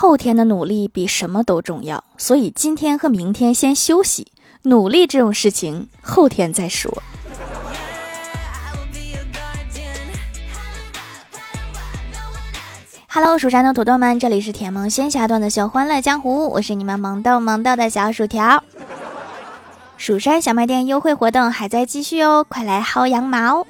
后天的努力比什么都重要，所以今天和明天先休息，努力这种事情后天再说。Hello，蜀山的土豆们，这里是甜萌仙侠段的小欢乐江湖，我是你们萌豆萌豆的小薯条。蜀山小卖店优惠活动还在继续哦，快来薅羊毛！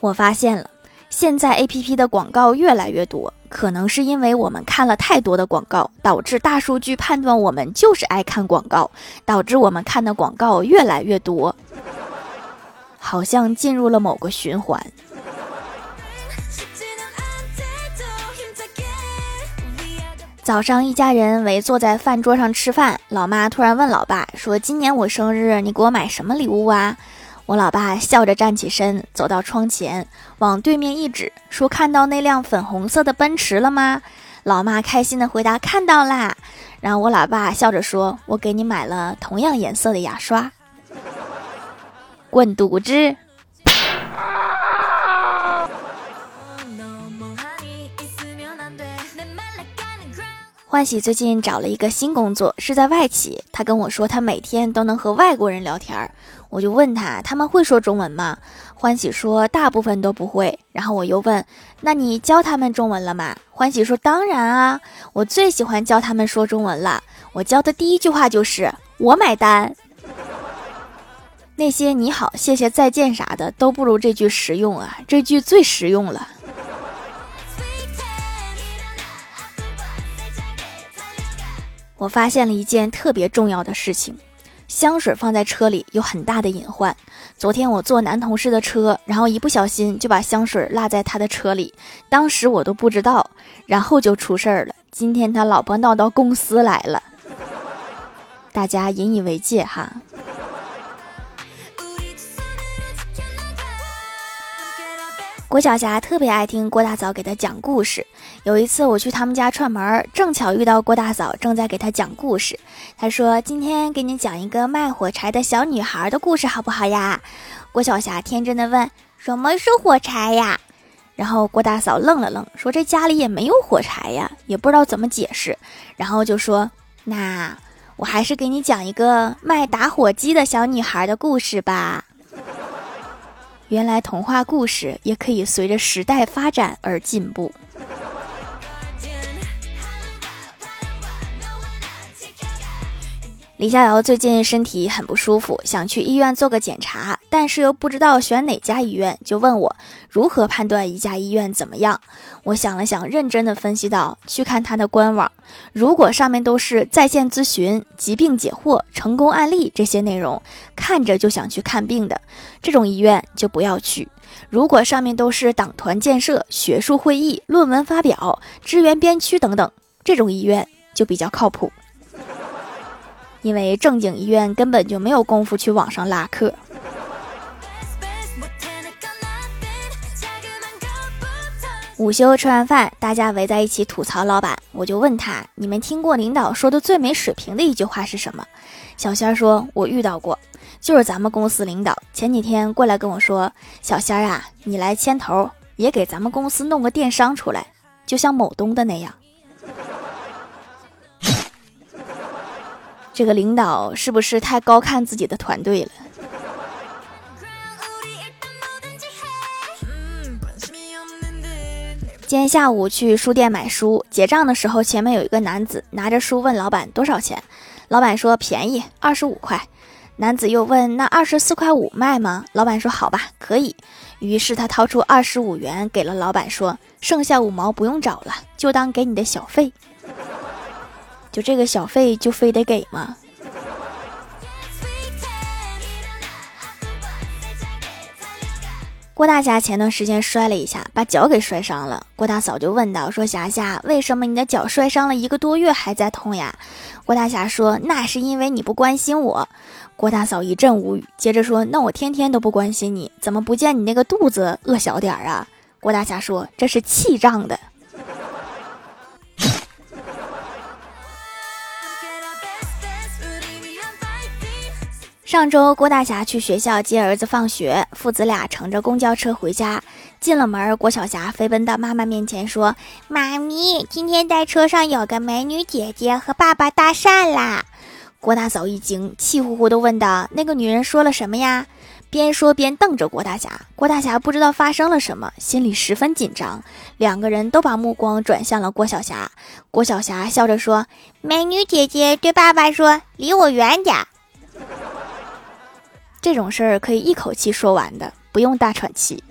我发现了，现在 A P P 的广告越来越多，可能是因为我们看了太多的广告，导致大数据判断我们就是爱看广告，导致我们看的广告越来越多，好像进入了某个循环。早上，一家人围坐在饭桌上吃饭，老妈突然问老爸说：“今年我生日，你给我买什么礼物啊？”我老爸笑着站起身，走到窗前，往对面一指，说：“看到那辆粉红色的奔驰了吗？”老妈开心的回答：“看到啦。”然后我老爸笑着说：“我给你买了同样颜色的牙刷。”滚犊子！欢喜最近找了一个新工作，是在外企。他跟我说，他每天都能和外国人聊天儿。我就问他，他们会说中文吗？欢喜说，大部分都不会。然后我又问，那你教他们中文了吗？欢喜说，当然啊，我最喜欢教他们说中文了。我教的第一句话就是我买单。那些你好、谢谢、再见啥的都不如这句实用啊，这句最实用了。我发现了一件特别重要的事情，香水放在车里有很大的隐患。昨天我坐男同事的车，然后一不小心就把香水落在他的车里，当时我都不知道，然后就出事儿了。今天他老婆闹到公司来了，大家引以为戒哈。郭晓霞特别爱听郭大嫂给她讲故事。有一次我去他们家串门，正巧遇到郭大嫂正在给她讲故事。她说：“今天给你讲一个卖火柴的小女孩的故事，好不好呀？”郭晓霞天真的问：“什么是火柴呀？”然后郭大嫂愣了愣，说：“这家里也没有火柴呀，也不知道怎么解释。”然后就说：“那我还是给你讲一个卖打火机的小女孩的故事吧。”原来童话故事也可以随着时代发展而进步。李逍遥最近身体很不舒服，想去医院做个检查，但是又不知道选哪家医院，就问我如何判断一家医院怎么样。我想了想，认真的分析到，去看他的官网，如果上面都是在线咨询、疾病解惑、成功案例这些内容，看着就想去看病的这种医院就不要去。如果上面都是党团建设、学术会议、论文发表、支援边区等等，这种医院就比较靠谱。因为正经医院根本就没有功夫去网上拉客。午休吃完饭，大家围在一起吐槽老板，我就问他：“你们听过领导说的最没水平的一句话是什么？”小仙儿说：“我遇到过，就是咱们公司领导前几天过来跟我说，小仙儿啊，你来牵头，也给咱们公司弄个电商出来，就像某东的那样。”这个领导是不是太高看自己的团队了？今天下午去书店买书，结账的时候，前面有一个男子拿着书问老板多少钱，老板说便宜，二十五块。男子又问那二十四块五卖吗？老板说好吧，可以。于是他掏出二十五元给了老板，说剩下五毛不用找了，就当给你的小费。就这个小费就非得给吗？郭大侠前段时间摔了一下，把脚给摔伤了。郭大嫂就问道：“说霞霞，为什么你的脚摔伤了一个多月还在痛呀？”郭大侠说：“那是因为你不关心我。”郭大嫂一阵无语，接着说：“那我天天都不关心你，怎么不见你那个肚子饿小点儿啊？”郭大侠说：“这是气胀的。”上周，郭大侠去学校接儿子放学，父子俩乘着公交车回家。进了门，郭晓霞飞奔到妈妈面前说：“妈咪，今天在车上有个美女姐姐和爸爸搭讪啦。”郭大嫂一惊，气呼呼地问道：“那个女人说了什么呀？”边说边瞪着郭大侠。郭大侠不知道发生了什么，心里十分紧张。两个人都把目光转向了郭晓霞。郭晓霞笑着说：“美女姐姐对爸爸说，离我远点。”这种事儿可以一口气说完的，不用大喘气。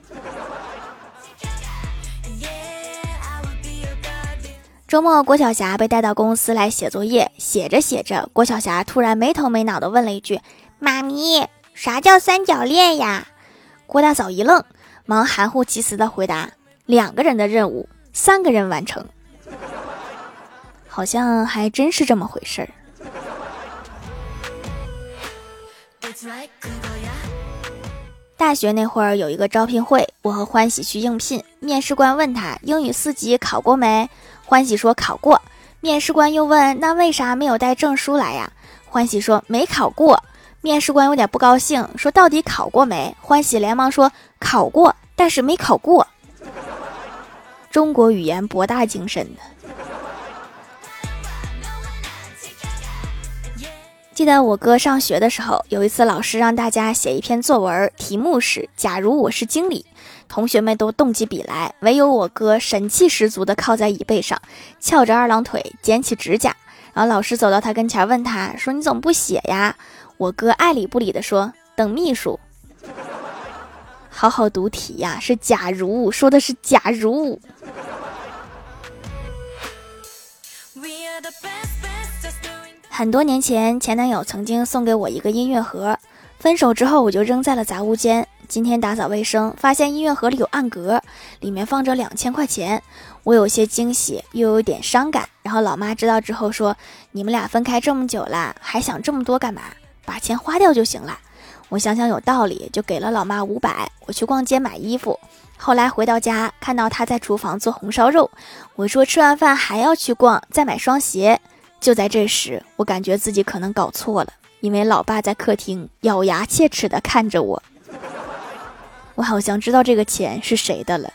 周末，郭晓霞被带到公司来写作业，写着写着，郭晓霞突然没头没脑的问了一句：“妈咪，啥叫三角恋呀？”郭大嫂一愣，忙含糊其辞的回答：“两个人的任务，三个人完成。”好像还真是这么回事儿。大学那会儿有一个招聘会，我和欢喜去应聘。面试官问他英语四级考过没？欢喜说考过。面试官又问那为啥没有带证书来呀？欢喜说没考过。面试官有点不高兴，说到底考过没？欢喜连忙说考过，但是没考过。中国语言博大精深的。记得我哥上学的时候，有一次老师让大家写一篇作文，题目是“假如我是经理”，同学们都动起笔来，唯有我哥神气十足地靠在椅背上，翘着二郎腿，剪起指甲。然后老师走到他跟前，问他说：“你怎么不写呀？”我哥爱理不理地说：“等秘书。” 好好读题呀，是“假如”，说的是“假如”。很多年前，前男友曾经送给我一个音乐盒，分手之后我就扔在了杂物间。今天打扫卫生，发现音乐盒里有暗格，里面放着两千块钱。我有些惊喜，又有点伤感。然后老妈知道之后说：“你们俩分开这么久了，还想这么多干嘛？把钱花掉就行了。”我想想有道理，就给了老妈五百。我去逛街买衣服，后来回到家，看到她在厨房做红烧肉。我说吃完饭还要去逛，再买双鞋。就在这时，我感觉自己可能搞错了，因为老爸在客厅咬牙切齿地看着我。我好像知道这个钱是谁的了。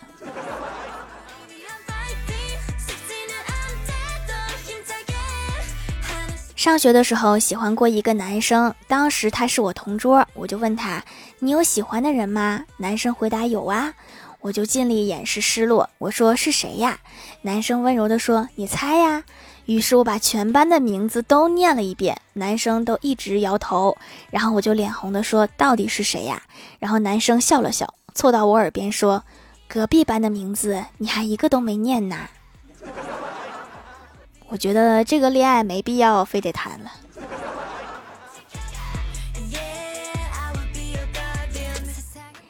上学的时候喜欢过一个男生，当时他是我同桌，我就问他：“你有喜欢的人吗？”男生回答：“有啊。”我就尽力掩饰失落，我说：“是谁呀？”男生温柔地说：“你猜呀。”于是我把全班的名字都念了一遍，男生都一直摇头，然后我就脸红的说：“到底是谁呀？”然后男生笑了笑，凑到我耳边说：“隔壁班的名字你还一个都没念呢。”我觉得这个恋爱没必要非得谈了。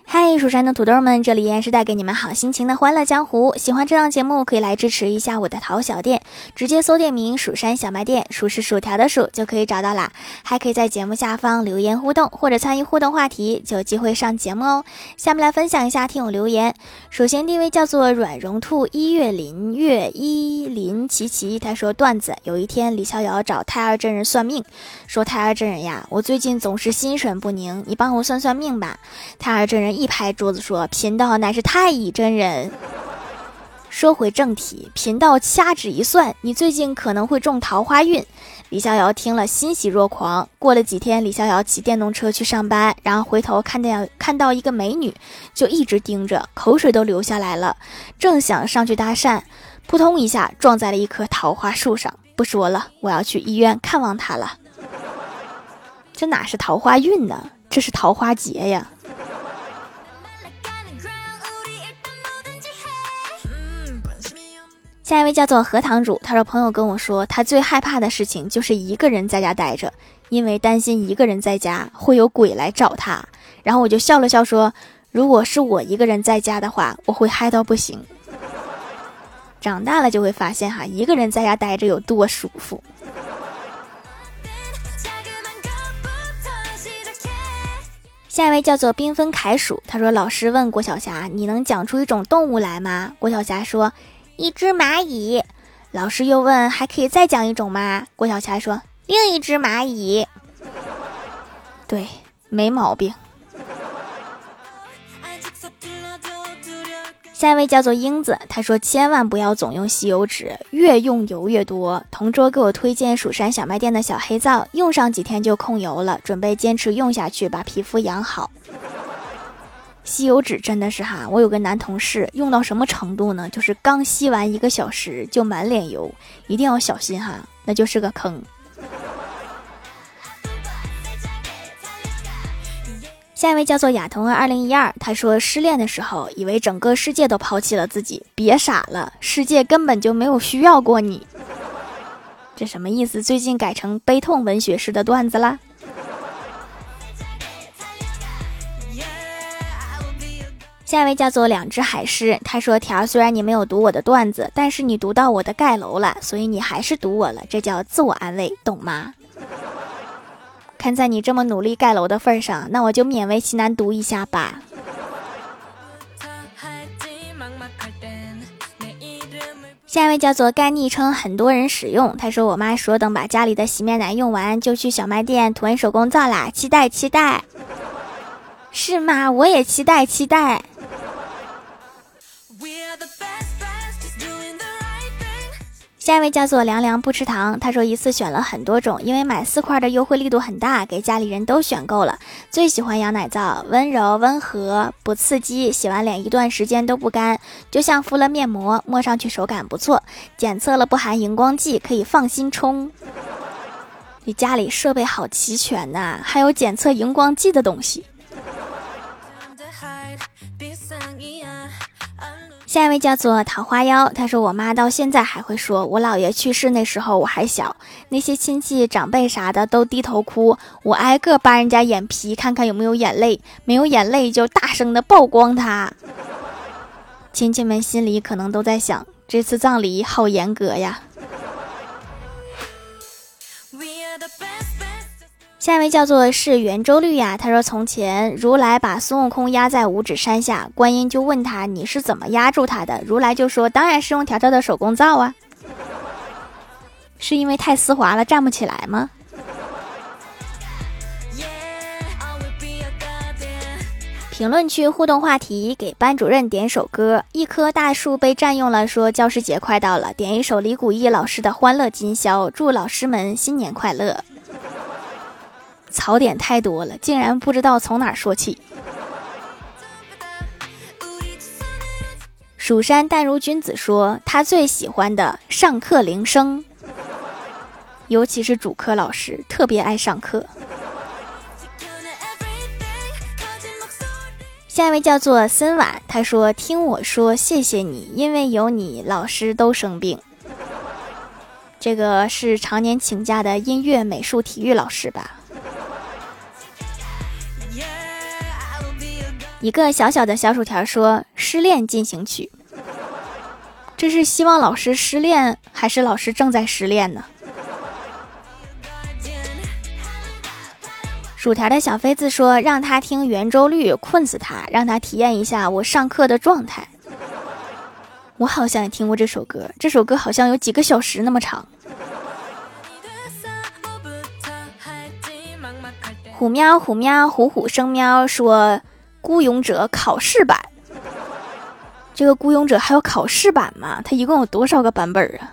嗨，蜀山的土豆们，这里依然是带给你们好心情的欢乐江湖。喜欢这档节目，可以来支持一下我的淘小店，直接搜店名“蜀山小卖店”，数是薯条的数就可以找到啦。还可以在节目下方留言互动，或者参与互动话题，就有机会上节目哦。下面来分享一下听友留言。首先第一位叫做软绒兔一月林月一林琪琪，他说段子：有一天李逍遥找太二真人算命，说太二真人呀，我最近总是心神不宁，你帮我算算命吧。太二真人一。拍桌子说：“贫道乃是太乙真人。”说回正题，贫道掐指一算，你最近可能会中桃花运。李逍遥听了欣喜若狂。过了几天，李逍遥骑电动车去上班，然后回头看见看到一个美女，就一直盯着，口水都流下来了。正想上去搭讪，扑通一下撞在了一棵桃花树上。不说了，我要去医院看望她了。这哪是桃花运呢？这是桃花劫呀！下一位叫做荷塘主，他说朋友跟我说，他最害怕的事情就是一个人在家待着，因为担心一个人在家会有鬼来找他。然后我就笑了笑说，如果是我一个人在家的话，我会嗨到不行。长大了就会发现哈，一个人在家待着有多舒服。下一位叫做缤纷凯鼠，他说老师问郭晓霞，你能讲出一种动物来吗？郭晓霞说。一只蚂蚁，老师又问：“还可以再讲一种吗？”郭晓霞说：“另一只蚂蚁。”对，没毛病。下一位叫做英子，他说千万不要总用吸油纸，越用油越多。同桌给我推荐蜀山小卖店的小黑皂，用上几天就控油了，准备坚持用下去，把皮肤养好。吸油纸真的是哈，我有个男同事用到什么程度呢？就是刚吸完一个小时就满脸油，一定要小心哈，那就是个坑。下一位叫做亚童二零一二，他说失恋的时候以为整个世界都抛弃了自己，别傻了，世界根本就没有需要过你。这什么意思？最近改成悲痛文学式的段子啦。下一位叫做两只海狮，他说条虽然你没有读我的段子，但是你读到我的盖楼了，所以你还是读我了，这叫自我安慰，懂吗？看在你这么努力盖楼的份上，那我就勉为其难读一下吧。下一位叫做该昵称很多人使用，他说我妈说等把家里的洗面奶用完，就去小卖店囤手工皂啦，期待期待。是吗？我也期待期待。下一位叫做凉凉不吃糖，他说一次选了很多种，因为买四块的优惠力度很大，给家里人都选够了。最喜欢羊奶皂，温柔温和，不刺激，洗完脸一段时间都不干，就像敷了面膜，摸上去手感不错。检测了不含荧光剂，可以放心冲。你家里设备好齐全呐，还有检测荧光剂的东西。下一位叫做桃花妖，他说我妈到现在还会说，我姥爷去世那时候我还小，那些亲戚长辈啥的都低头哭，我挨个扒人家眼皮看看有没有眼泪，没有眼泪就大声的曝光他。亲戚们心里可能都在想，这次葬礼好严格呀。下一位叫做是圆周率呀，他说从前如来把孙悟空压在五指山下，观音就问他你是怎么压住他的？如来就说当然是用条条的手工皂啊，是因为太丝滑了站不起来吗？评论区互动话题，给班主任点首歌，一棵大树被占用了，说教师节快到了，点一首李谷一老师的《欢乐今宵》，祝老师们新年快乐。槽点太多了，竟然不知道从哪说起。蜀山淡如君子说，他最喜欢的上课铃声，尤其是主课老师特别爱上课。下一位叫做森婉，他说：“听我说，谢谢你，因为有你，老师都生病。”这个是常年请假的音乐、美术、体育老师吧？一个小小的小薯条说：“失恋进行曲。”这是希望老师失恋，还是老师正在失恋呢？薯条的小妃子说：“让他听圆周率，困死他，让他体验一下我上课的状态。”我好像也听过这首歌，这首歌好像有几个小时那么长。虎喵虎喵虎虎生喵说。孤勇者考试版，这个孤勇者还有考试版吗？它一共有多少个版本啊？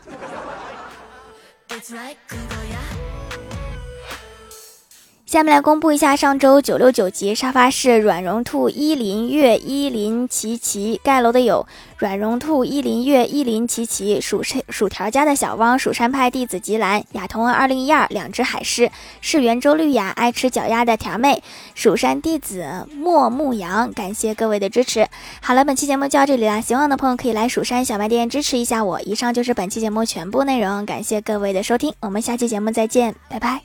下面来公布一下上周九六九级沙发是软绒兔依林月依林琪琪盖楼的有软绒兔依林月依林琪琪薯山薯条家的小汪蜀山派弟子吉兰亚童二零一二两只海狮是圆周绿呀爱吃脚丫的条妹蜀山弟子莫牧羊感谢各位的支持。好了，本期节目就到这里了，喜欢的朋友可以来蜀山小卖店支持一下我。以上就是本期节目全部内容，感谢各位的收听，我们下期节目再见，拜拜。